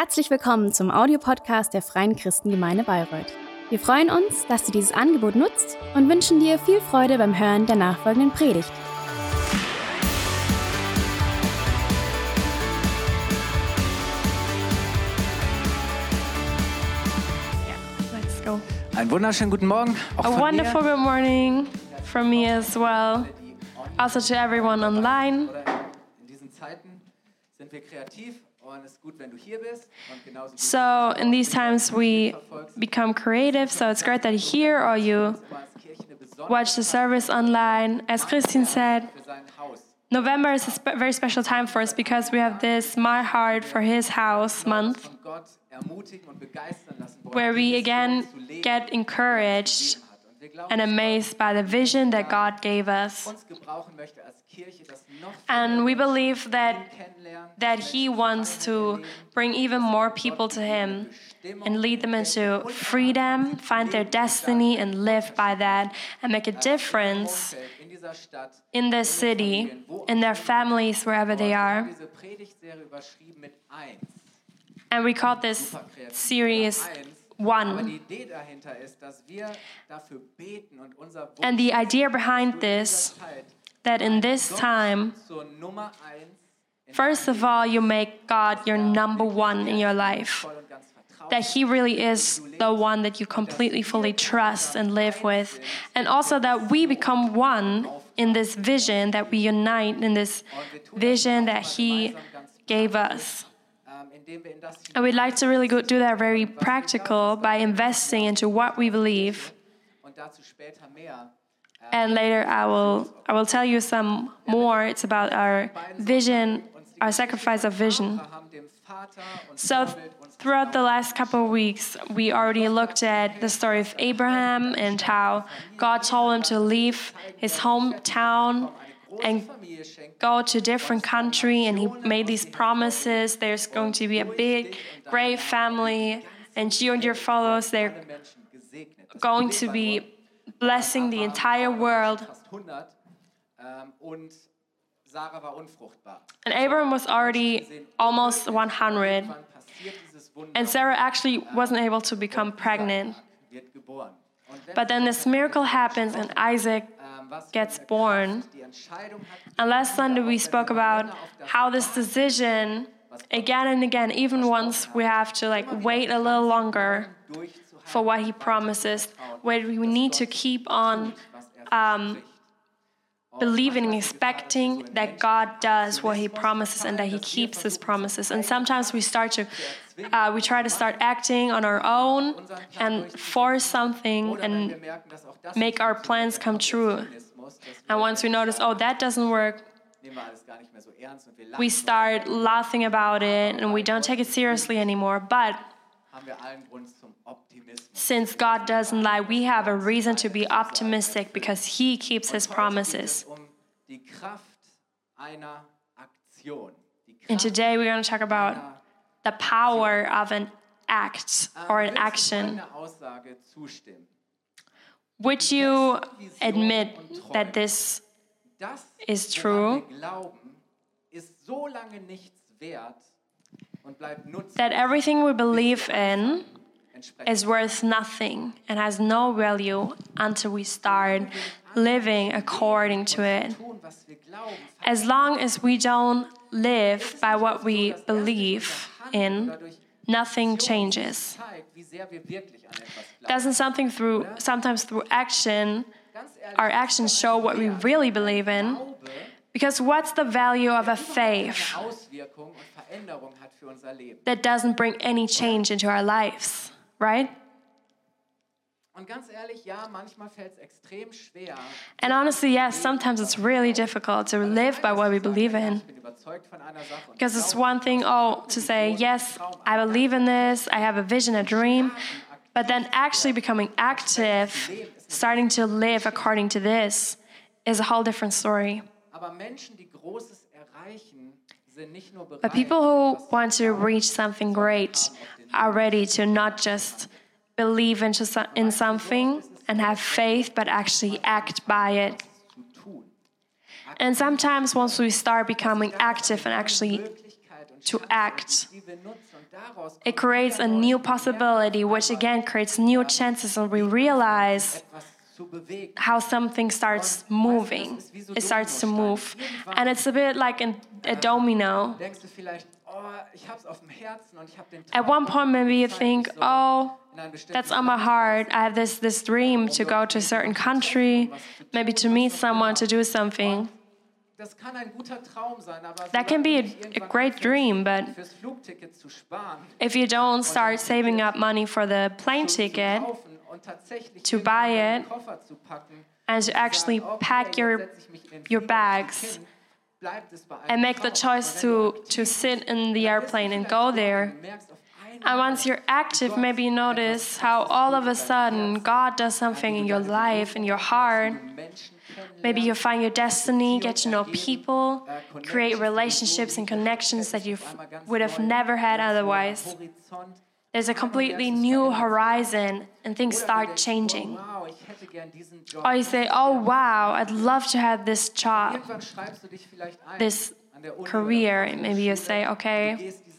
Herzlich willkommen zum Audiopodcast der Freien Christengemeinde Bayreuth. Wir freuen uns, dass du dieses Angebot nutzt und wünschen dir viel Freude beim Hören der nachfolgenden Predigt. Let's go. Einen wunderschönen guten Morgen. Auch A von wonderful mir. good morning from me as well. Also to everyone online. In diesen Zeiten sind wir kreativ und es ist gut, wenn du hier bist. Und genauso gut, So, in these times, we become creative, so it's great that you're here or you du als Kirche eine besondere watch the service online. As Christine said, für sein Haus. November is a spe- very special time for us because we have this My Heart for His House month Von Gott ermutigen und begeistern lassen wollen. where we again Leben zu leben, get encouraged hat. Und wir glauben, and amazed by the vision that God gave us. uns gebrauchen möchte als Kirche, das noch And we believe that that he wants to bring even more people to him and lead them into freedom, find their destiny, and live by that, and make a difference in this city, in their families, wherever they are. Diese Predigtserie überschrieben mit 1. And we called this series One. die Idee dahinter ist, dass wir dafür beten und unser Wunsch And the idea behind this, that in this time, zur Nummer 1 in first of all, you make God your number one in your life. voll und ganz vertraut. that he really is the one that you completely fully trust and live with and also that we become one in this vision that we unite in this vision that he gave us and we'd like to really go do that very practical by investing into what we believe. Und dazu später mehr. Äh, and later i will i will tell you some more. It's about our vision our sacrifice of vision. Abraham, dem Vater und So, throughout the last couple of weeks, we already looked at the story of Abraham and how God told him to leave his hometown and go to a different country, and he made these promises. There's going to be a big, great family, and you and your followers, they're going to be blessing the entire world. fast 100 und Sarah war unfruchtbar. And Abram was already almost 100, Wann passiert dieses Wunder? and Sarah actually wasn't able to become pregnant. But then this miracle happens, and Isaac gets born. Kraft die Entscheidung hat, And last Sunday we spoke about how this decision, again and again, even once we have to like wait a little longer for what he promises, where we need to keep on er um, believing and expecting that God does what he promises and that he keeps his promises. And sometimes we start to, uh, we try to start acting on our own and force something and make our plans come true. And once we notice, oh, that doesn't work, we start laughing about it and we don't take it seriously anymore. But since God doesn't lie, we have a reason to be optimistic because He keeps His promises. And today we're going to talk about the power of an act or an action. folgender Aussage zustimmen. Would you admit that this Is true. glauben, ist so lange wert und that everything we believe in is worth nothing and has no value until we start living according to it? tun, was wir glauben, As long as we don't live by what we believe in, nothing changes. Doesn't something through sometimes through action, our actions show what we really believe in? Because what's the value of a faith that doesn't bring any change into our lives, right? And honestly, yes, sometimes it's really difficult to live by what we believe in. Ich bin überzeugt von einer Sache. Und Because it's one thing, oh, to say, yes, I believe in this, I have a vision, a dream, but then actually becoming active, starting to live according to this, is a whole different story. Aber Menschen, die Großes erreichen, sind nicht nur bereit, But people who want to reach something great are ready to not just believe into so- in something and have faith, but actually act by it. And sometimes once we start becoming active and actually to act. die wir nutzen und daraus It creates a new possibility, which again creates new chances, and we realize etwas zu bewegen. how something starts moving. It starts to move. And it's a bit like an, a domino. Denkst du vielleicht, oh, ich hab's auf dem Herzen und ich hab den At one point, maybe you think, oh, in that's on my heart. I have this, this dream to go to a certain country, maybe to meet someone, to do something. Das kann ein guter Traum sein, aber That can be a, a great dream, but fürs Flugticket zu sparen, if you don't start saving up money for the plane ticket kaufen und tatsächlich to buy it Koffer zu packen, and to actually pack your, setz ich mich in den your bags hin, bleibt es bei einem and make the choice to, to sit in the airplane and go there. Und merkst auf einmal, And once you're active, maybe you notice how all of a sudden God does something in your life, in your heart. Maybe you find your destiny, get to know people, create relationships and connections that you would have never had otherwise. There's a completely new horizon and things start changing. Wow, ich hätte gern diesen Job. Or you say, oh wow, I'd love to have this job, Irgendwann schreibst du dich vielleicht ein this an der Uni career. oder an der Maybe you say, okay, gehst diese Schritte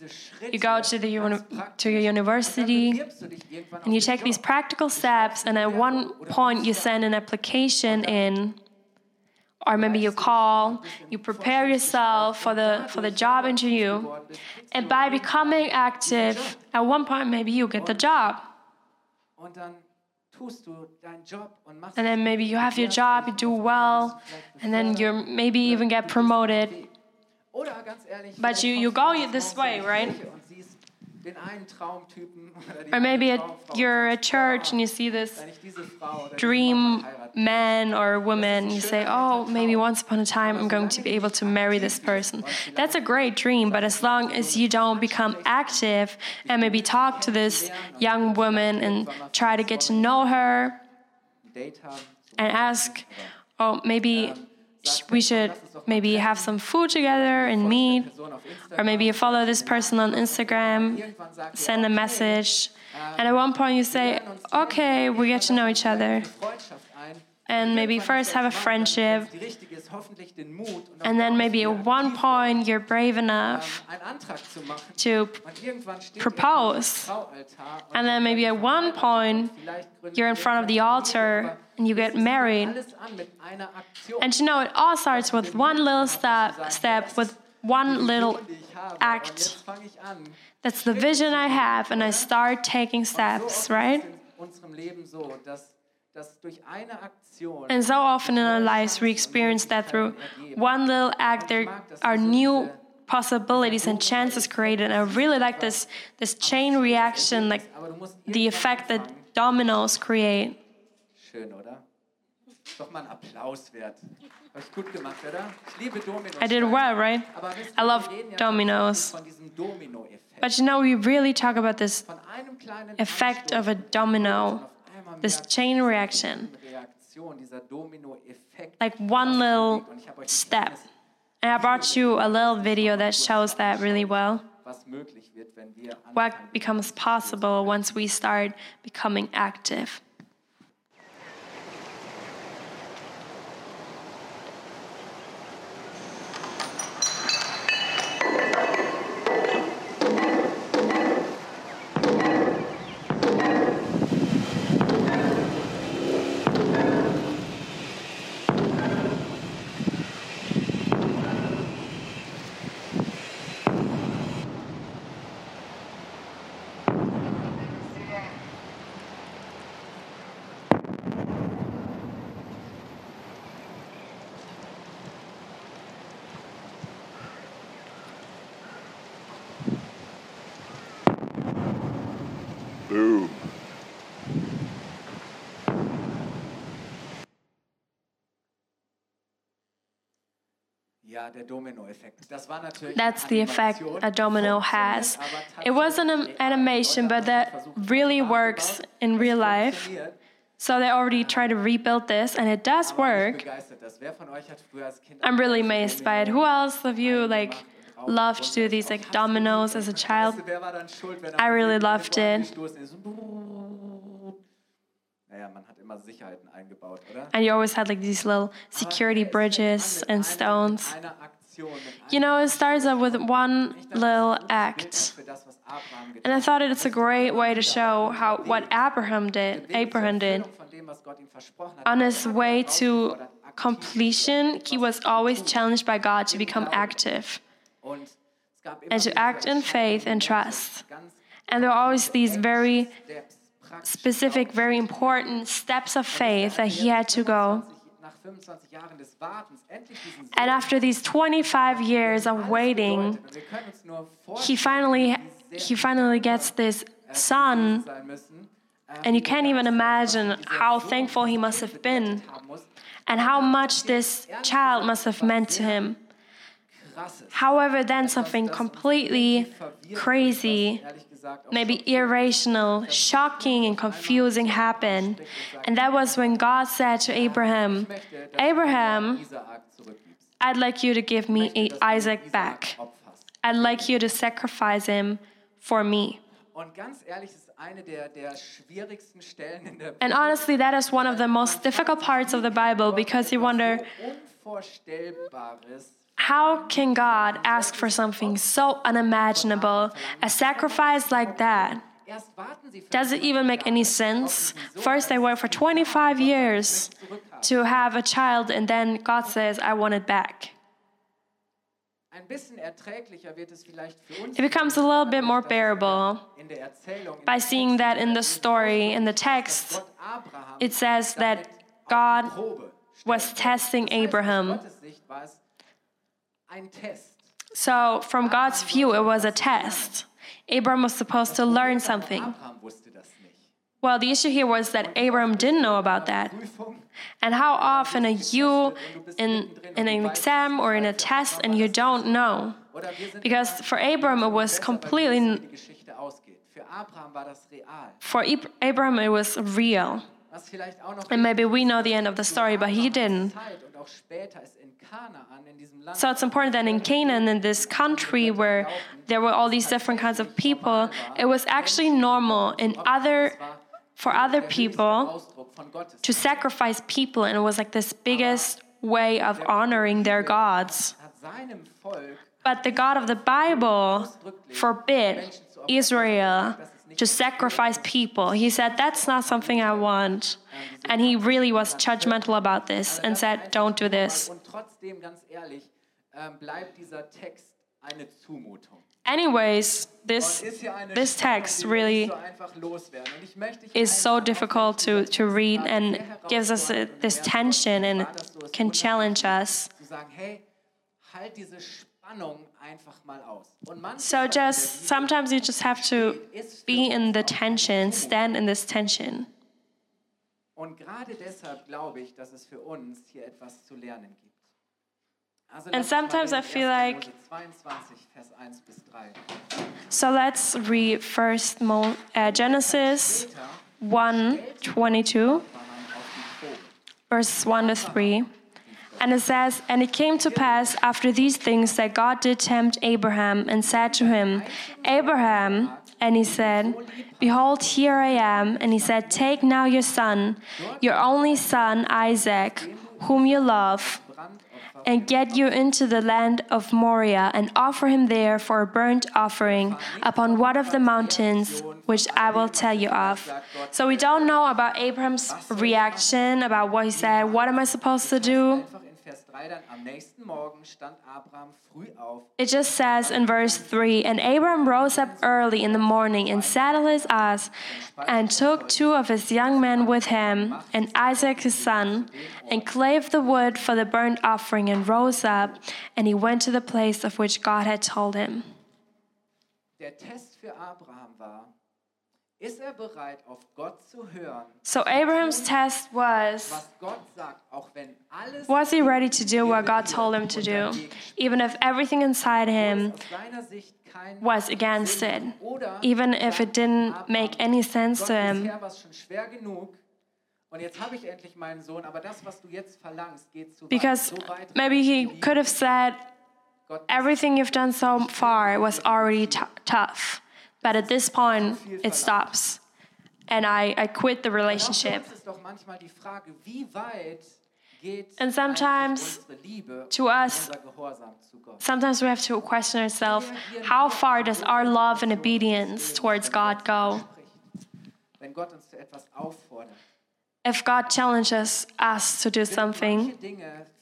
you go to the uni- to your university bewirbst du dich irgendwann and you take these practical steps, and at one point you send an application in, or maybe you call, you prepare yourself for the for the job interview, and by becoming active, at one point maybe you get the job, Und dann tust du deinen Job und machst and then maybe you have your job, you do well, and then you maybe even get promoted. Oder ganz ehrlich, But you- you go this way, right? Kirche Und siehst den einen Traumtypen oder Or maybe at, you're at church and you see this Wenn ich diese Frau oder diesen dream man or woman, you say, oh, maybe once upon a time I'm going to be able to marry this person. That's a great dream, but as long as you don't become active and maybe talk to this young woman and try to get to know her ein Date haben, and ask, oh, maybe we should maybe have some food together and meet, Person auf Instagram, or maybe you follow this person on Instagram, irgendwann sagt ihr, send a message, and at one point you say, okay, we get to know each other. eine Freundschaft ein. and maybe first have a friendship, Die richtige ist hoffentlich den Mut und and then maybe at one point you're brave enough ähm, einen Antrag zu machen. to Und irgendwann steht er propose, ihr am Traualtar und and then maybe at one er, point you're in front of the altar and you get married. alles an mit einer Aktion. And you know, it all starts with one little step, step with one little die ich habe. Und act. jetzt fange ich an. That's the vision I have, and I start taking steps, right? In unserem Leben so, dass, dass durch eine Aktion And so often in our lives, we experience that through one little act, there are new possibilities and chances created. And I really like this, this chain reaction, like aber du musst the effect that dominoes create. Schön, oder? Ist Doch mal ein Applaus wert. Hab ich gut gemacht, oder? Ich liebe Dominos. I did well, right? I love wir reden ja dominoes. von diesem Domino-Effekt. But you know, we really talk about this Von einem kleinen effect of a domino, this chain reaction, like one little step. And I brought you a little video that shows that really well. What becomes possible once we start becoming active. That's the effect a domino has. It wasn't an animation, but that really works in real life. So they already tried to rebuild this, and it does work. Begeistert das. Wer von euch hat früher als Kind I'm really amazed by it. Who else of you like loved to do these like dominoes as a child? Wer war dann schuld, wenn I really loved it. And you always had like these little security bridges and stones. Eine Aktion Aktion, You know, it starts up with one little act. für das, was Abraham getan And I thought it's a great way to show how what Abraham did, Abraham did. Erfüllung von dem, was Gott ihm versprochen hat. On his Er way to completion, he was always challenged by God to become active Und es gab immer and to act in faith and trust. And there are always these very specific, very important steps of faith that he had to go. 25 nach 25 Jahren des Wartens endlich diesen Sohn And after these 25 years of waiting, he finally he finally gets this son and you can't even imagine how thankful he must have been and how much this child must have meant to him. However, then something completely crazy, maybe irrational, shocking, and confusing happened. And that was when God said to Abraham, Abraham, du Isaak zurückgibst. I'd like you to give me Isaac back. I'd like you to sacrifice him for me. Und ganz ehrlich, das ist eine der, der schwierigsten Stellen in der And honestly, that is one of the most difficult parts of the Bible because you wonder how can God ask for something so unimaginable, a sacrifice like that? Erst warten sie Does it even make any sense? First, they wait for 25 years to have a child, and then God says, I want it back. Ein bisschen erträglicher wird es vielleicht für uns It becomes a little bit more bearable in der Erzählung, by seeing that in the story, in the text, it says that God auf die Probe was testing Das heißt, aus Abraham. Gottes Sicht war es ein Test. So, from God's view, it was a test. Abram was supposed to learn something. Abraham wusste das nicht. Well, the issue here was that Abram didn't know about that. And how often are you in, in an exam or in a test and you don't know? oder wir sind Because for Abram, it was besser, weil wir completely, wissen, wie die Geschichte ausgeht. Für Abraham war das real. for Abram, it was real. Was vielleicht auch noch And maybe we know the end of the story, but he didn't. So it's important that in Canaan, in this country where there were all these different kinds of people, it was actually normal in other, for other people to sacrifice people, and it was like this biggest way of honoring their gods. But the God of the Bible forbid Israel to sacrifice people. He said, That's not something I want. And he really was judgmental about this and said, Don't do this. Und trotzdem, ganz ehrlich, ähm, bleibt dieser Text eine Zumutung. Anyways, this, Und ist hier eine this text really nicht so einfach loswerden. Und ich möchte dich is so difficult to, to read and gives us uh, a, this tension and can challenge us. Zu sagen, hey, halt diese Spannung einfach mal aus. Und manche So just sometimes you just have to be in the tension, stand in this tension. Und gerade deshalb glaube ich, dass es für uns hier etwas zu lernen gibt. Also And lass uns mal sometimes I feel like- 22, Vers 1 bis 3. So let's read first Mo- uh, Genesis 1 22, Abraham auf die Probe. verses 1 to 3. And it says, And it came to pass after these things that God did tempt Abraham and said to him, Abraham, and he said, Behold, here I am. And he said, Take now your son, your only son, Isaac, whom you love, and get you into the land of Moriah, and offer him there for a burnt offering upon one of the mountains which I will tell you of. So we don't know about Abraham's reaction, about what he said. What am I supposed to do? It just says in verse 3 And Abram rose up early in the morning and saddled his ass and took two of his young men with him and Isaac his son and clave the wood for the burnt offering and rose up and he went to the place of which God had told him. der Test für Abraham war, Er so Abraham's test was was Gott sagt, auch wenn alles Was he ready to do what God told him to do, even if everything inside him aus seiner Sicht kein was against it, even if it didn't make any sense to him? bisher war es schon schwer genug und jetzt habe ich endlich meinen Sohn, aber das, was du jetzt verlangst, geht zu Because weit. So weit maybe he could have said, Everything you've done so far was already t- tough, but at this point, it stops. And I, I quit the relationship. uns ist doch manchmal die Frage, wie weit geht And sometimes eigentlich unsere Liebe to us- unser Gehorsam zu Gott? Sometimes we have to question ourselves how far does our love and obedience towards God go? Wenn Gott uns zu etwas auffordert. If God challenges us to do something,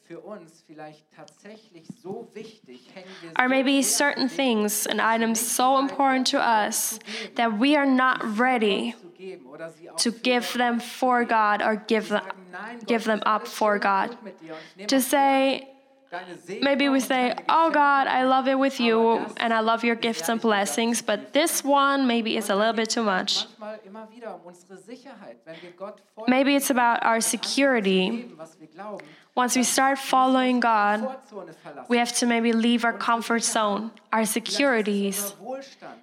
manche Dinge für uns vielleicht tatsächlich so wichtig, hängen wir or maybe certain things and items so important to us that we are not ready zu geben oder sie auch to give them for God or give them, sagen, nein, Gott, give them up for God. gut mit dir und ich nehme To say, maybe we say, Oh God, I love it with you and I love your gifts and blessings, but this one maybe is a little bit too much. Manchmal immer wieder unsere Sicherheit, wenn wir Gott Maybe it's about our security. Once we start following God, we have to maybe leave our comfort zone, our securities.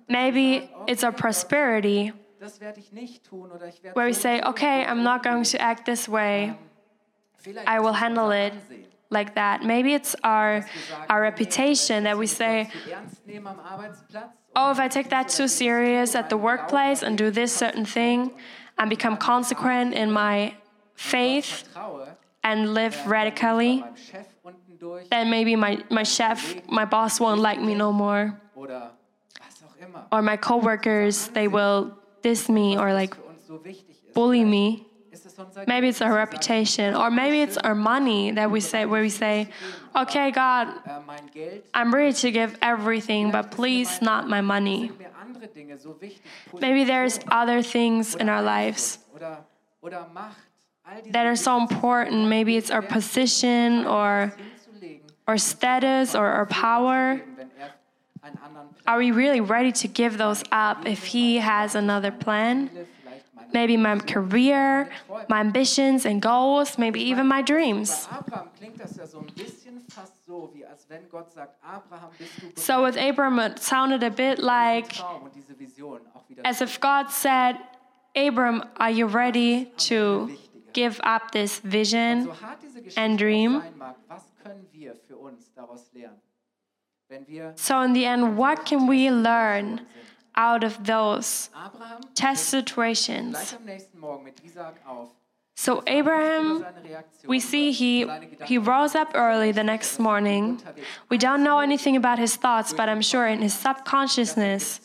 Maybe it's our prosperity, where we say, okay, I'm not going to act this way. I will handle it like that. Maybe it's our, our reputation that we say, oh, if I take that too serious at the workplace and do this certain thing and become consequent in my faith and live radically, beim Chef unten durch then maybe my, my chef, my boss won't like me no more. oder was auch immer, Or my coworkers, they will diss me or like für uns so wichtig ist. bully me. Ist es unser Maybe it's our reputation, or maybe it's our money that we say, where we say, okay, God, äh, I'm ready to give everything, but please not my money. sind mir andere Dinge so wichtig, Maybe there's other things in our lives oder, oder Macht, all diese that are so important. Maybe it's our position or, or status or our power. wenn er einen anderen Plan Are we really ready to give those up if He has another plan? will, vielleicht meine Maybe my career, my ambitions and goals, maybe even my dreams. Bei Abraham klingt das ja so ein bisschen fast so, wie als wenn Gott sagt, Abraham, bist du bereit, So with Abram, it sounded a bit like diesen Traum und diese Vision auch wieder as if God said, Abram, are you ready to give up this vision? so hart diese Geschichte and dream. sein mag, was können wir für uns daraus lernen? Wenn wir So, in the end, what can we learn out of those test situations? So, Abraham, we see he, he rose up early the next morning. We don't know anything about his thoughts, but I'm sure in his subconsciousness,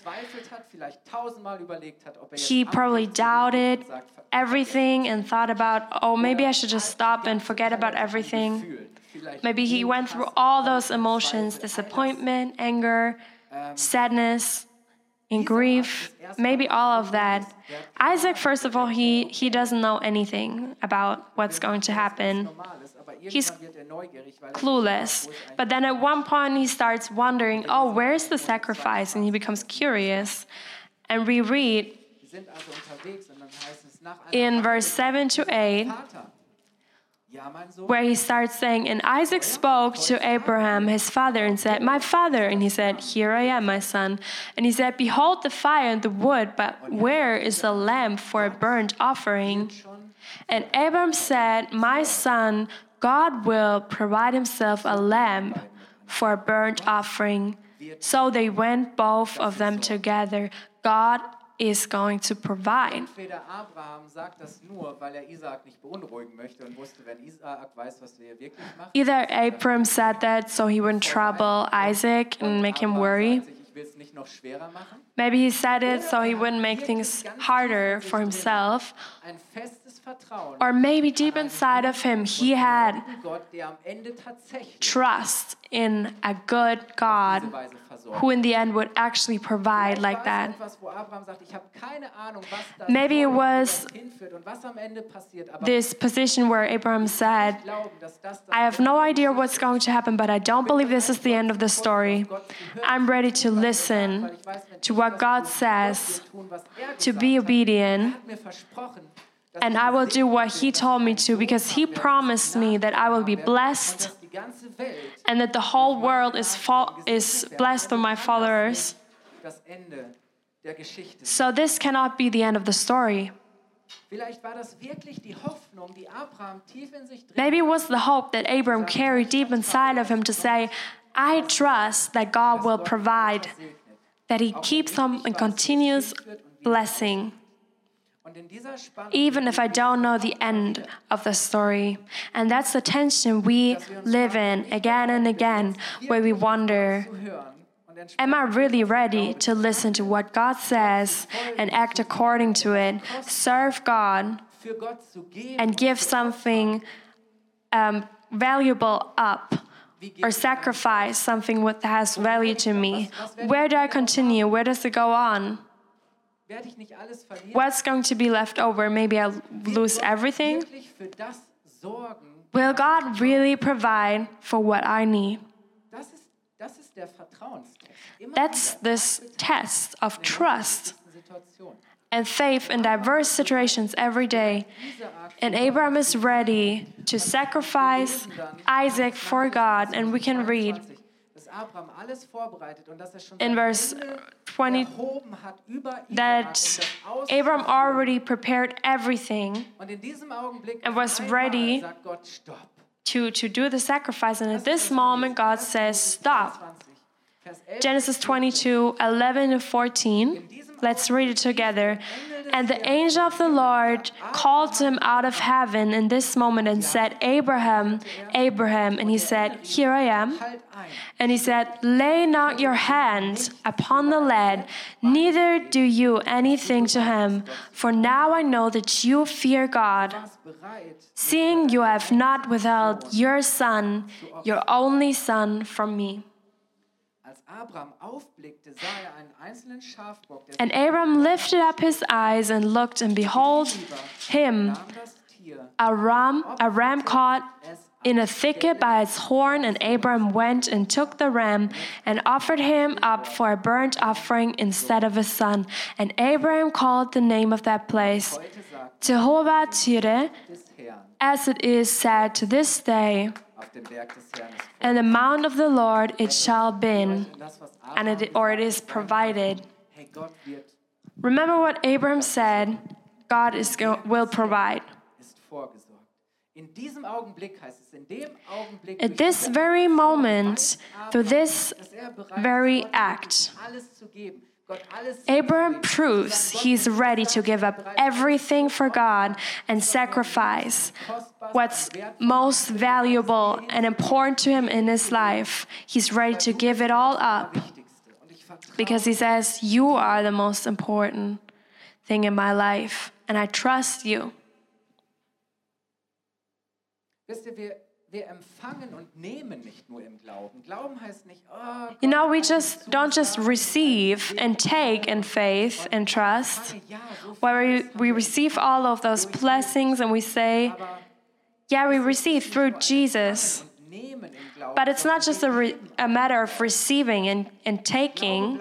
he probably doubted everything and thought about, oh, maybe I should just stop and forget about everything. Maybe he went through all those emotions disappointment, anger, sadness, and grief, maybe all of that. Isaac, first of all, he, he doesn't know anything about what's going to happen. He's Clueless. But then at one point, he starts wondering, oh, where's the sacrifice? And he becomes curious. And we read in verse 7 to 8 where he starts saying, And Isaac spoke to Abraham, his father, and said, My father. And he said, Here I am, my son. And he said, Behold the fire and the wood, but where is the lamb for a burnt offering? And Abram said, My son, God will provide himself a lamb for a burnt offering. So they went both of them together. God is going to provide. entweder Abraham sagt das nur, weil er Isaak nicht beunruhigen möchte und wusste, wenn Isaak weiß, was hier wirklich machst, Either Abram said that so he wouldn't trouble Isaac and make him worry. sagt sich, ich will es nicht noch schwerer machen. Maybe he said it so he wouldn't make things harder for himself. Ein festes Or maybe deep inside of him, he had in Gott, der am Ende tatsächlich trust in a good God diese Weise versorgt. who, in the end, would actually provide like that. etwas, wo Abraham sagt, ich habe keine Ahnung, was das Maybe it was das hinführt und was am Ende passiert, aber This position where Abraham said, ich glaube, dass das das I have no idea what's going to happen, but I don't believe this is the end of the story. I'm ready to listen weil ich weiß, wenn to what God says, Gott wird tun, was er to be obedient. Hat mir versprochen, dass And I will do what he told me to because he promised me that I will be blessed dass die ganze Welt and that the whole world is, is blessed through my followers. das Ende der Geschichte. So this cannot be the end of the story. Vielleicht war das wirklich die Hoffnung, die Abraham tief in sich drin Maybe it was the hope that Abram carried deep inside of him to say, I trust that God will provide, that he keeps him in continuous blessing. Und in dieser Spannung even if I don't know the end of the story. And that's the tension we live in again and again, where we wonder zu hören und entsprechend Am I really ready to listen to what God says and act according to it, serve God, für Gott zu geben, and give something um, valuable up? Or sacrifice something that has value to me. Where do I continue? Where does it go on? werde ich nicht alles verlieren? What's going to be left over? Maybe I'll lose everything? wirklich für das sorgen? Will God really provide for what I need? Das ist, das ist der Vertrauenstest. Immer That's this test of trust and faith in diverse situations every day. And Abraham is ready to sacrifice Isaac for God. And we can read in seine verse Hände 20 erhoben hat über Isaak, um that. Abraham already prepared everything Und in diesem Augenblick and was ready sagt Gott, stopp. to, to do the sacrifice. And at this moment, God says, Stop. 20, Vers 11, Genesis 22 11 to 14. Let's read it together. And the angel of the Lord called to him out of heaven in this moment and said, Abraham, Abraham. And he said, Here I am. And he said, Lay not your hand upon the lad, neither do you anything to him. For now I know that you fear God, seeing you have not withheld your son, your only son, from me. And Abram lifted up his eyes and looked, and behold, him, nahm das Tier, a ram, a ram caught in a thicket by its horn. And Abram went and took the ram and offered him up for a burnt offering instead of a son. And Abram called the name of that place Jehovah Jireh, as it is said to this day. Auf dem Berg des Herrn ist And the mount of the Lord it shall be, Und das, was and it, or it is provided. hey, Gott wird, Remember what Abram said God is go- will provide. In diesem Augenblick heißt es, in dem Augenblick, At this very moment, through this er very act, alles zu geben. Gott alles Abraham proves he's ready to give up everything for God and sacrifice what's most valuable and important to him in his life. He's ready to give it all up Wichtigste. Und ich vertraue because he says, You are the most important thing in my life, and I trust you. Wisst ihr, wir, wir empfangen und nehmen nicht nur im Glauben. Glauben heißt nicht, oh, You know, we just don't oh just receive and take in faith and trust. ja, so viel, where we, we receive all of those blessings and we say, yeah, we receive through Jesus. und nehmen im Glauben. But it's not just a, re- a matter of receiving and, and taking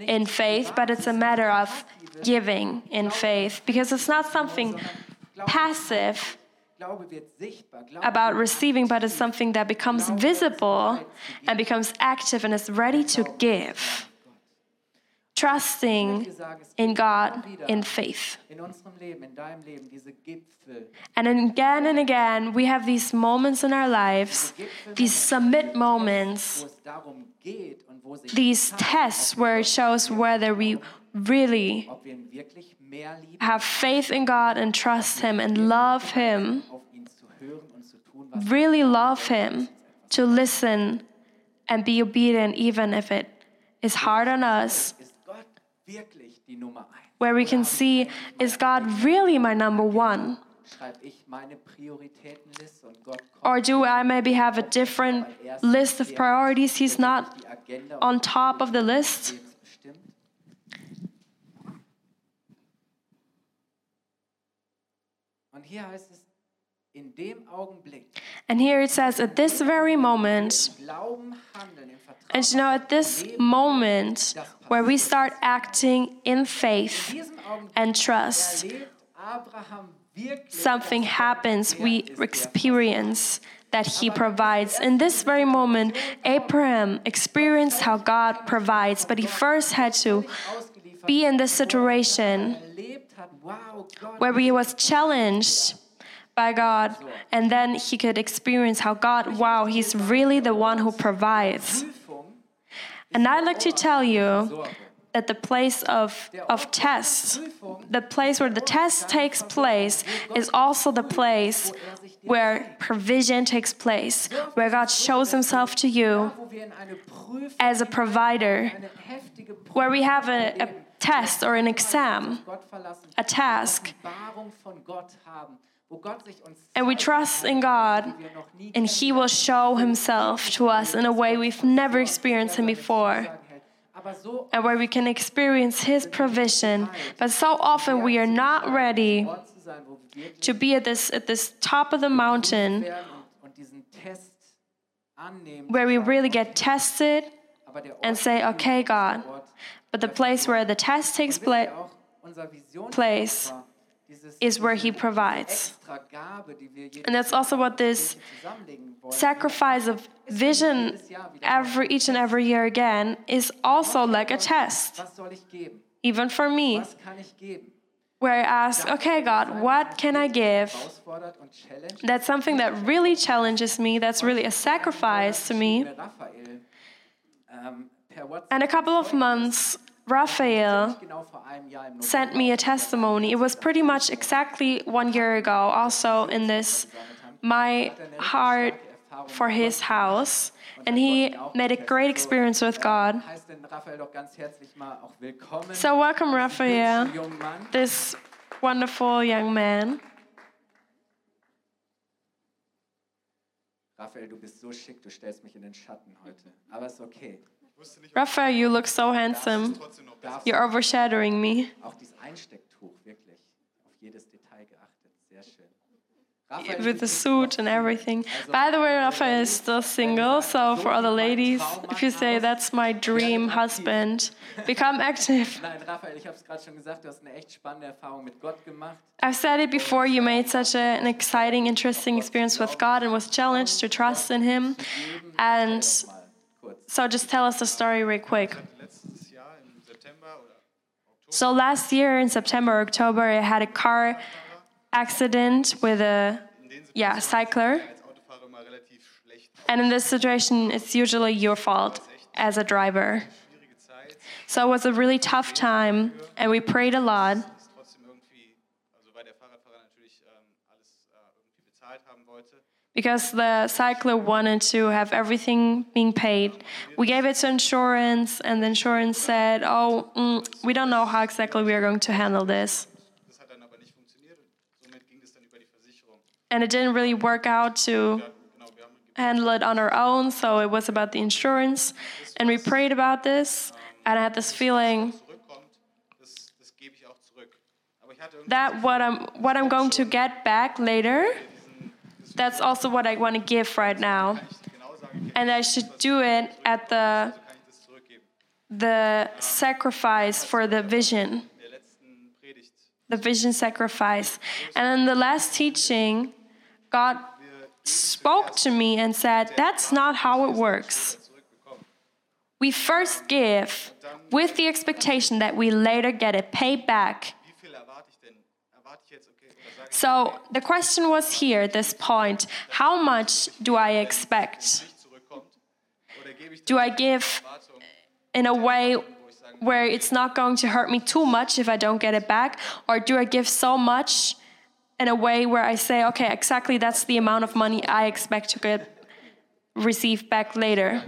in faith, but it's a matter of giving in faith because it's not something passive Glaube wird sichtbar. Glaube about receiving, but it's something that becomes visible and becomes active and is ready to give. Trusting wir sagen, es in God in faith. in unserem Leben, in deinem Leben, diese Gipfel, And again and again, we have these moments in our lives, these submit moments, wo es darum geht und wo sich these tests where it shows whether we really ob wir ihn wirklich mehr lieben, have faith in God and trust Him and love Him, auf ihn zu hören und zu tun, was really er love Him, to listen and be obedient, even if it is hard on us, ist Gott wirklich die Nummer eins. Where we can see, is God really my number one? Schreibe ich meine Prioritätenliste und Gott kommt Or do I maybe have a different er list of priorities? He's not on top of the list. Lebens bestimmt. Und hier heißt es, in dem Augenblick And here it says, at this very moment, And you know, at this moment where we start acting in faith and trust, something happens, we experience that He provides. In this very moment, Abraham experienced how God provides, but he first had to be in this situation where he was challenged by God, and then he could experience how God, wow, He's really the one who provides. And I'd like to tell you that the place of, of test, the place where the test takes place, is also the place where provision takes place, where God shows himself to you as a provider, where we have a, a test or an exam, a task, Offenbarung von Gott haben, wo Gott sich uns and we trust in God, wir noch nie and He will show Himself to us in a way we've never experienced Him before. sagen hält. Aber so and where we can experience His provision. But so often we are not ready Ort zu sein, wo wir wirklich to be at this at this top of the mountain werden und, und diesen Test annehmen. where we really get tested Aber der Ort, and say, "Okay, God." But the place where the test takes wisst place is where He provides. And that's also what this sacrifice of vision every each and every year again is also like a test, even for me, where I ask, "Okay, God, what can I give?" That's something that really challenges me. That's really a sacrifice to me. And a couple of months, Raphael sent me a testimony. It was pretty much exactly one year ago, also in this My Heart for His House. And he made a great experience with God. So, welcome, Raphael, this wonderful young man. Raphael, du bist so schick, du stellst mich in den Schatten heute. Aber ist okay. Raphael, you look so handsome. You're overshadowing me. auch dieses Einstecktuch wirklich auf jedes Detail geachtet. Sehr schön. Raphael, with the suit and everything. By the way, Raphael is still single, so for other ladies, if you say that's my dream husband, become active. Nein, Raphael, ich habe es gerade schon gesagt, du hast eine echt spannende Erfahrung mit Gott gemacht. I've said it before, you made such a, an exciting, interesting experience with God and was challenged to trust in Him. And Mal kurz. So just tell us the story real quick. letztes Jahr im September oder Oktober So last year in September, or October, I had a car accident with a yeah, cycler. als Autofahrer immer relativ schlecht. And in this situation, it's usually your fault as a driver. So it was a really tough time, and we prayed a lot ist trotzdem irgendwie, also weil der Fahrradfahrer natürlich ähm, alles äh, irgendwie bezahlt haben wollte. Because the cycler wanted to have everything being paid. We gave it to insurance, and the insurance said, Oh, mm, we don't know how exactly we are going to handle this. And it didn't really work out to handle it on our own, so it was about the insurance. And we prayed about this, and I had this feeling that what I'm what I'm going to get back later, that's also what I want to give right now. And I should do it at the the sacrifice for the vision, the vision sacrifice. And in the last teaching, God spoke to me and said, That's not how it works. We first give with the expectation that we later get it paid back. Wie viel erwarte ich denn? Erwarte ich jetzt, okay, oder sage ich, So the question was here at this point how much do I expect? nicht zurückkommt? Oder gebe ich Do I give in a way where it's not going to hurt me too much if I don't get it back? Or do I give so much in a way where I say, okay, exactly that's the amount of money I expect to get received back later?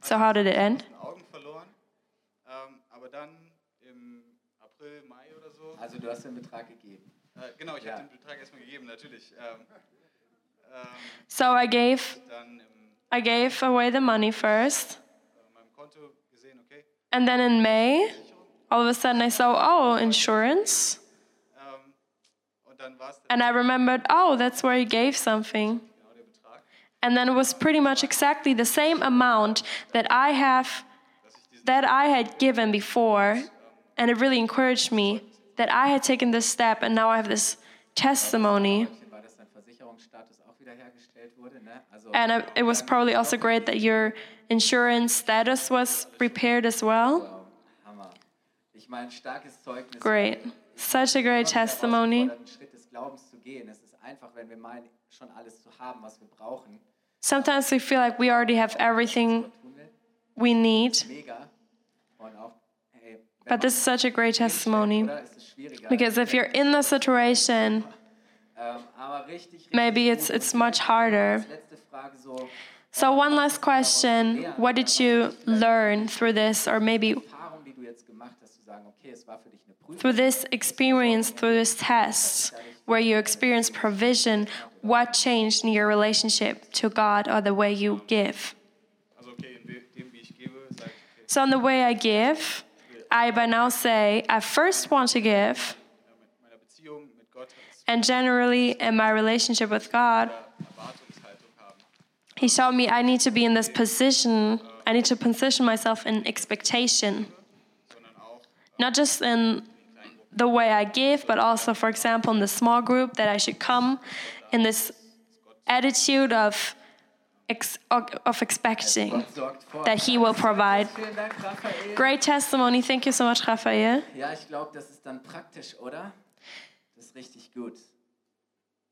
So how did it end? den Augen verloren. Ähm, aber dann im April, Mai oder so, Also du hast den Betrag gegeben. Äh, genau, ich Ja. habe den Betrag erstmal gegeben, natürlich. Ähm, ähm, So I gave I gave away the money first. äh, Konto gesehen, okay, And then in May, all of a sudden I saw, oh, insurance. ähm, und dann war dann And I remembered, oh, that's where you gave something. genau der Betrag, And then it was pretty much exactly the same amount that I have that I had given before. Ähm, and it really encouraged me that I had taken this step and now I have this testimony. And it- was probably also great that your insurance status was repaired as well. Great. Such a great testimony. Sometimes we feel like we already have everything we need. But this is such a great testimony Oder ist es schwieriger? because if you're in the situation, Ähm, aber richtig, richtig maybe it's it's much harder. So, So one ähm, last question, what did you learn through this or maybe Erfahrung, die du jetzt gemacht hast, zu sagen, okay, es war für dich eine Prüfung. through this experience, through this test where you experienced provision, what changed in your relationship to God or the way you give? Also okay, in we- dem, wie ich gebe, sage ich, okay, So, in the way I give, I by now say, I first want to give, and generally in my relationship with God, He showed me I need to be in this position, I need to position myself in expectation, not just in the way I give, but also, for example, in the small group, that I should come in this attitude of, ex- of expecting Gott sorgt vor. that He will provide. Vielen Dank, Raphael. Great testimony. Thank you so much, Raphael. Ja, ich glaube, das ist dann praktisch, oder? Das ist richtig gut.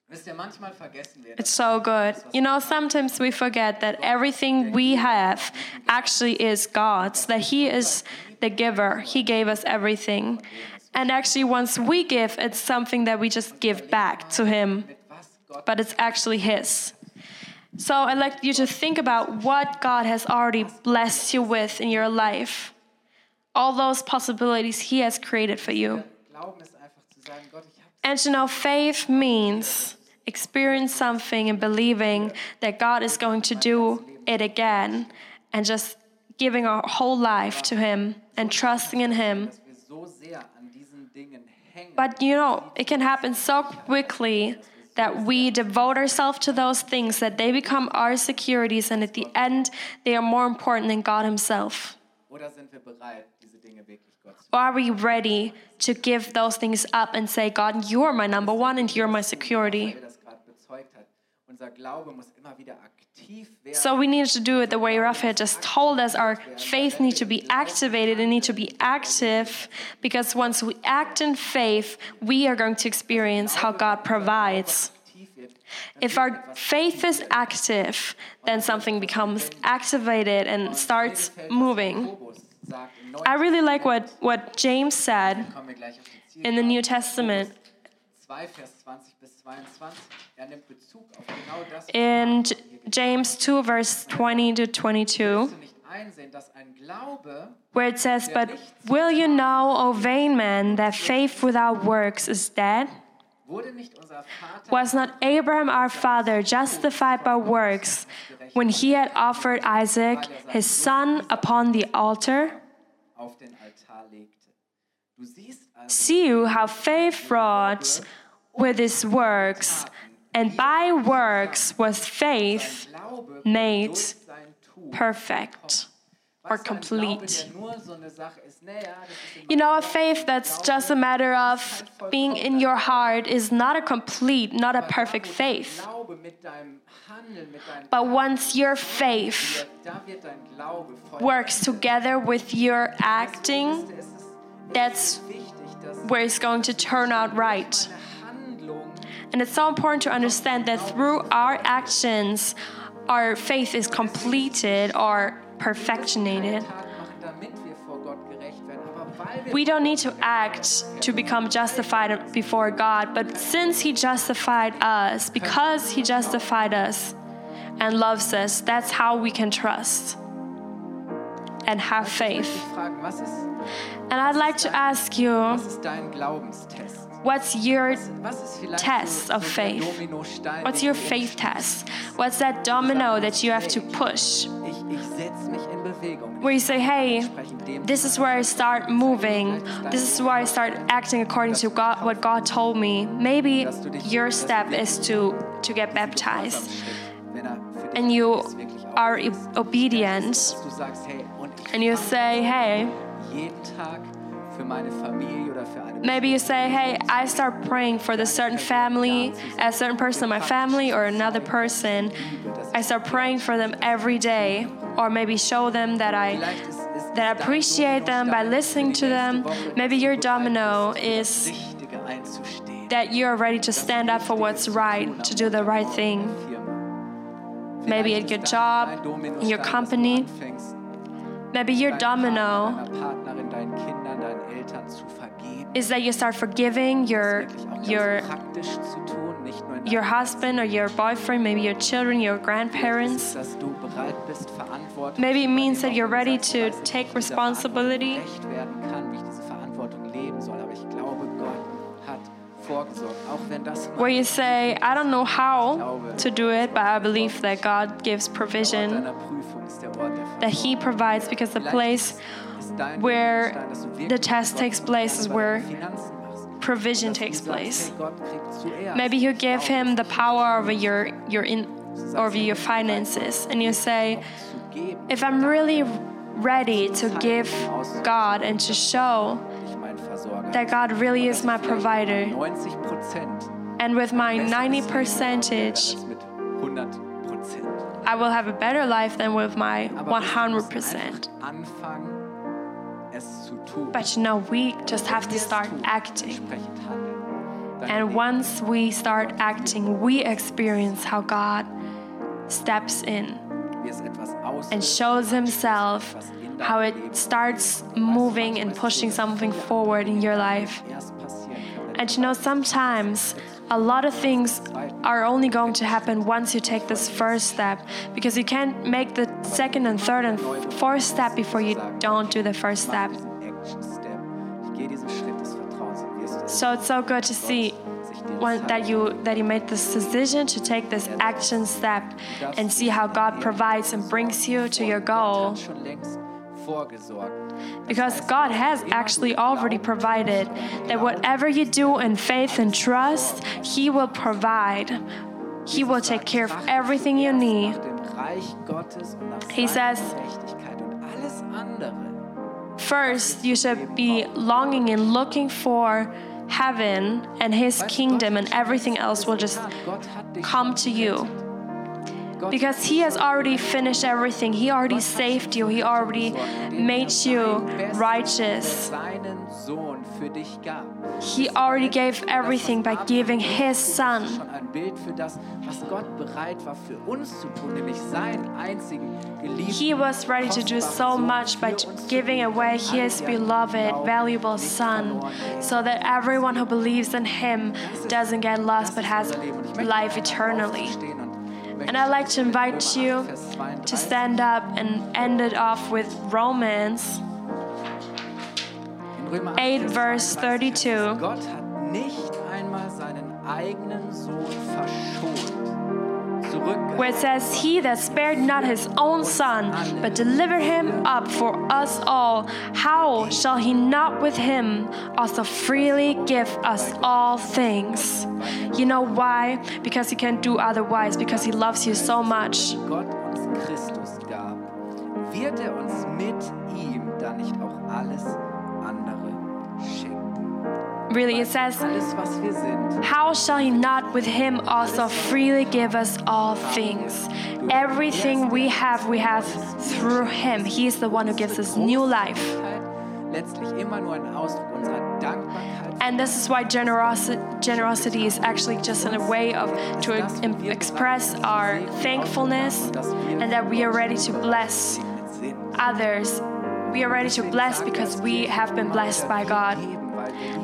Wisst ihr, manchmal vergessen wir, It's so good. You know, sometimes we forget that everything we have actually is God's, that He is the giver. He gave us everything. And actually, once we give, it's something that we just give back to Him, mit was Gott but it's actually His. So I'd like you to think about what God has already blessed you with in your life, all those possibilities He has created for you. Glauben ist einfach zu sagen, Gott, ich habe And to know faith means experience something and believing that God is going to do it again and just giving our whole life to Him and trusting in Him. dass wir so sehr an diesen Dingen hängen. But you know, it can happen so quickly that we devote ourselves to those things that they become our securities and at the end they are more important than God Himself. Oder sind wir bereit, diese Dinge wirklich Gott zu Or are we ready to give those things up and say, God, you're my number one and you're my security? Weil das gerade bezeugt hat. Unser Glaube muss immer wieder aktiv werden. So we need to do it the way Raphael just told us. Our faith needs to be activated and need to be active because once we act in faith, we are going to experience how God provides. If our faith is active, then something becomes activated and starts moving. Jakobus sagt im I really like what, what James said kommen wir gleich auf die in the New Testament 2, Vers 20 bis 22. Er nimmt Bezug auf genau das, was in James 2, verse 20 to 22. du nicht einsehen, dass ein Glaube where it says, But will you know, O vain man, that faith without works is dead? wurde nicht unser Vater Was not Abraham our father justified by works when he had offered Isaac, er his son, upon the altar? auf den Altar legte. Du siehst also, See you how faith wrought with his works, and by works was faith made perfect or complete. You know, a faith that's just a matter of being in your heart is not a complete, not a perfect faith. But once your faith works together with your acting, that's where it's going to turn out right. And it's so important to understand that through our actions, our faith is completed or perfectionated. Tat machen, damit wir vor Gott gerecht werden. Aber weil wir We don't need to act to become justified before God, but since He justified us, because He justified us and loves us, that's how we can trust and have faith. dich fragen, was ist, And I'd like to ask you what's your Test of faith? What's your faith test? What's that domino that you have to push? Where you say, hey, this is where I start moving. This is where I start acting according to God, what God told me. Maybe your step is to, to get baptized and you are obedient and you say, hey, maybe you say, hey, I start praying for this certain family, a certain person in my family or another person. I start praying for them every day, or maybe show them that I that I appreciate them by listening to them. Maybe your domino is that you're ready to stand up for what's right, to do the right thing. Maybe at your job, in your company. Maybe your domino is that you start forgiving your your your husband or your boyfriend, maybe your children, your grandparents. Maybe it means that you're ready to take responsibility. Where you say, I don't know how to do it, but I believe that God gives provision, that He provides, because the place where the test takes place is where provision takes place. Maybe you give Him the power over your your in over your finances, and you say, if I'm really ready to give God and to show that God really is my provider, and with my 90 Leben percentage, als mit 100 Prozent. I will have a better life than with my Aber wir müssen 100%. einfach But you know, we just have to Wenn wir es start acting. entsprechend handeln, dann And once we start acting, we experience how God steps in wir es etwas auslösen, and shows Himself how it starts moving and pushing something forward in your life. erst passieren können, wenn And you know, sometimes a lot of things are only going to happen once you take this first step because you can't make the second and third and fourth step before you don't do the first step. So it's so good to see when, that you that you made this decision to take this action step and see how God provides and brings you to your goal because God has actually already provided that whatever you do in faith and trust, He will provide. He will take care of everything you need. He says-. First, you should be longing and looking for heaven and His kingdom, and everything else will just come to you. Because He has already finished everything. He already saved you. He already made you righteous. seinen Sohn für dich gab. He already gave everything by giving His Son. Schon ein Bild für das, was Gott bereit war für uns zu tun, nämlich seinen einzigen geliebten. He was ready to do so much by giving away His beloved, valuable Son, so that everyone who believes in Him doesn't get lost but has life eternally. And I'd like to invite you to stand up and end it off with Romans 8, verse 32. Where it says, He that spared not his own son, but delivered him up for us all, how shall he not with him also freely give us all things? You know why? Because he can't do otherwise, because he loves you so much. Gott uns Christus gab, wird er uns mit ihm dann nicht auch alles. Really, it says, How shall he not with him also freely give us all things? Everything we have, we have through him. He is the one who gives us new life. And this is why generosity, generosity is actually just in a way of to express our thankfulness and that we are ready to bless others. We are ready to bless because we have been blessed by God.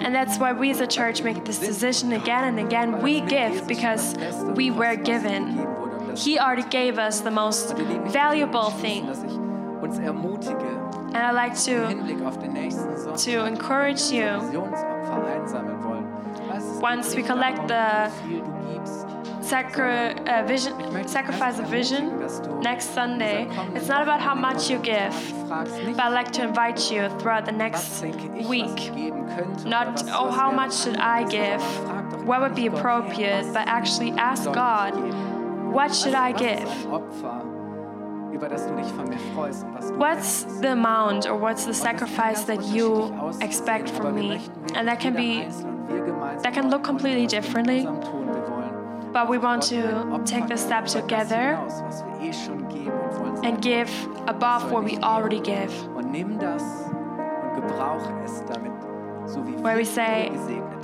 And that's why we as a church make this decision again and again. We give because we were given. He already gave us the most valuable thing. And I'd like to, to encourage you Once we collect the- sacri- uh, vision, sacrifice of vision next Sunday. It's not about how much you give, but I'd like to invite you throughout the next week. Not, oh, how much should I give? What would be appropriate? But actually ask God, what should I give? What's the amount or what's the sacrifice that you expect from me? And that can be, that can look completely differently, but we want to take the step together and give above what we already give. Where we say,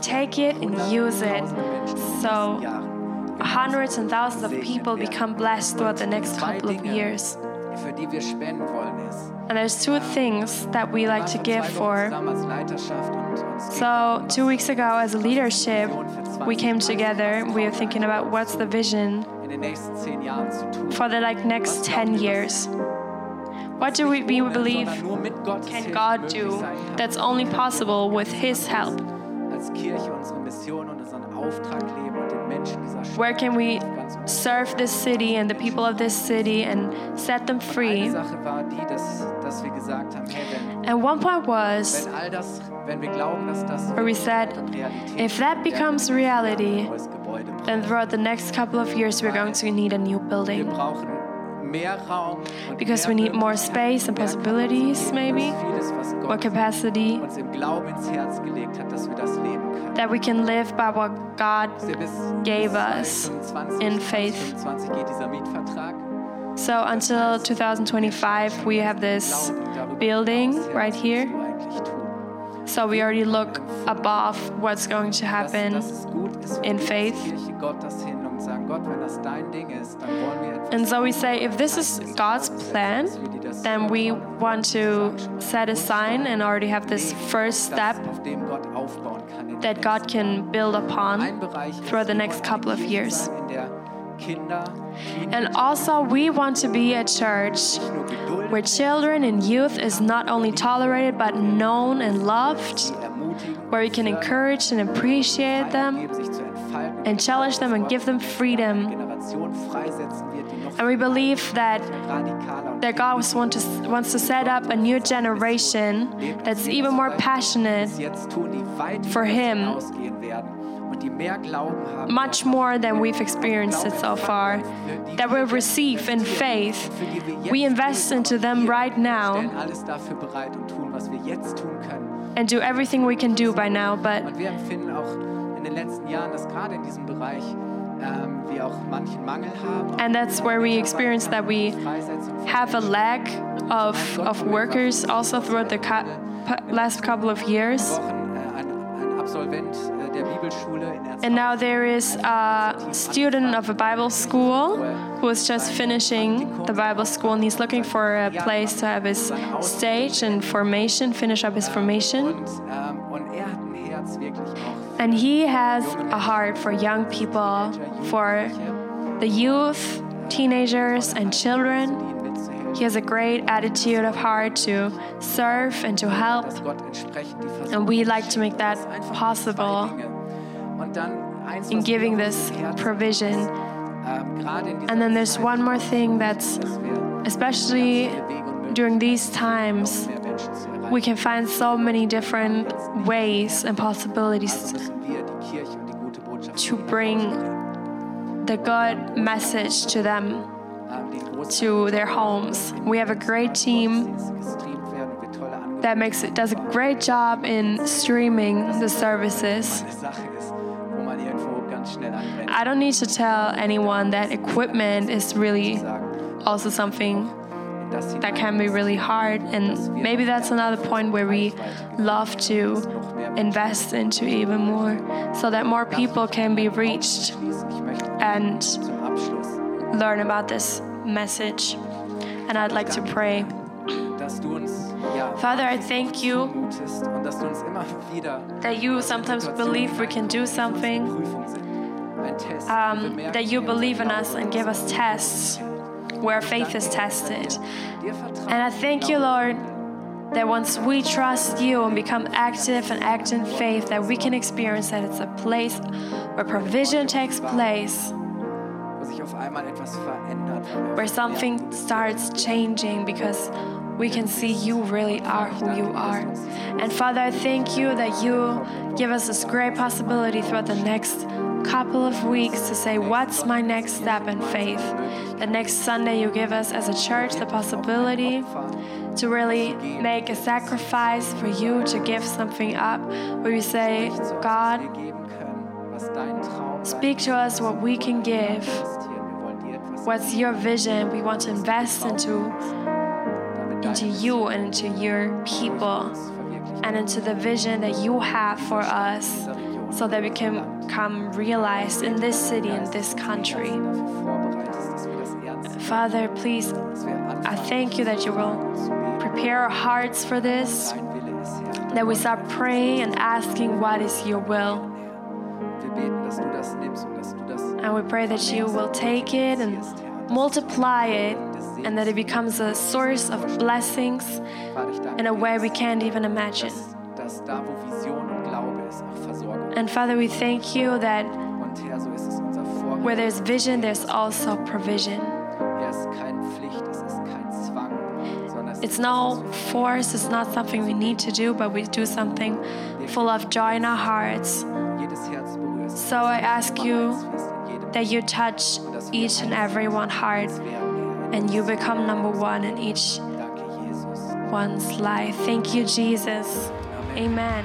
take it and use it so hundreds and thousands of people become blessed throughout the next couple of years. And there's two things that we like to give for. So, two weeks ago, as a leadership, we came together. We were thinking about what's the vision for the like next 10 years. What do we, we believe can God do that's only possible with His help? Als Kirche unsere Mission und unseren Auftrag leben und den Menschen dieser Stadt Where can we serve this city and the people of this city and set them Eine free? Sache war die, dass, dass wir gesagt haben, hey, wenn, And one point was wenn all das, wenn wir glauben, dass das where we said, Realität if that becomes reality, ein neues Gebäude brauchen. then throughout the next couple of years, we're going to need a new Wir building. brauchen Raum und Because we need more space and possibilities, maybe, more capacity, uns im Glauben ins Herz gelegt hat, dass wir das leben können. that we can live by what God Dass wir bis, gave us in faith. 2025 geht dieser Mietvertrag. So until 2025, we have this building right here. du eigentlich tun. So we already look above what's going to happen. dass es gut ist, wenn in faith. And so we say, if this is God's plan, dass wir dir das then we want to set a sign and already have this first step das, auf dem Gott aufbauen kann. in den that God can build upon throughout the next couple of years. sein, in der Kinder, And also, we want to be a church nicht nur geduldet where children and youth is not only tolerated but known and loved, where we can encourage and appreciate them and challenge them and give them freedom. And we believe that that God was want to, wants to set up a new generation that's even more passionate, for him. much more than we've experienced it so far, that we'll receive in faith. We invest into them right now and do everything we can do by now. But Und wir empfinden auch in den letzten Jahren, dass gerade in diesem Bereich ähm, wir auch manchen Mangel haben. and that's where we experience that we have a lack of, of workers also throughout the last couple of years. Äh, ein, ein Absolvent äh, der Bibelschule. And now there is a student of a Bible school who is just finishing the Bible school and he's looking for a place to have his stage and formation, finish up his formation. Ähm, And he has a heart for young people, for the youth, teenagers, and children. He has a great attitude of heart to serve and to help. And we like to make that possible in giving this provision. And then there's one more thing that's especially during these times, we can find so many different ways and possibilities to bring the good message to them, to their homes. We have a great team that makes it does a great job in streaming the services. I don't need to tell anyone that equipment is really also something that can be really hard and maybe that's another point where we love to invest into even more so that more people can be reached schließen. Ich möchte and learn about this message. And I'd like to pray. Dass du uns ja, Father I thank you zumutest und dass du uns immer wieder that you sometimes believe we can do something Prüfung sind. Ein Test, wo wir um, that you believe in us and give us tests where faith is tested And I thank you, Lord, that once we trust you and become active and act in faith, that we can experience that it's a place where provision takes place, where something starts changing because we can see you really are who you are. And Father, I thank you that you give us this great possibility throughout the next couple of weeks to say, What's my next step in faith? The next Sunday, you give us as a church the possibility to really make a sacrifice for you to give something up where you say god speak to us what we can give. What's your vision? We want to invest into into you and into your people and into the vision that you have for us so that we can come realized in this city in this country father please i thank you that you will prepare our hearts for this, that we start praying and asking, What is your will? And we pray that you will take it and multiply it, and that it becomes a source of blessings in a way we can't even imagine. And Father, we thank you that Und Herr, so ist es unser Vorrecht. where there's vision, there's also provision. Ja, es ist keine Pflicht, es ist kein Zwang, sondern es It's no etwas, was wir force, it's not something we need to do, but we do something full of joy in our hearts. jedes Herz berührst. So I ask you Nummer eins wirst in jedem that you touch each and every one heart Herz werden, Herr. and you become number one in each one's life. Thank you, Jesus. Amen.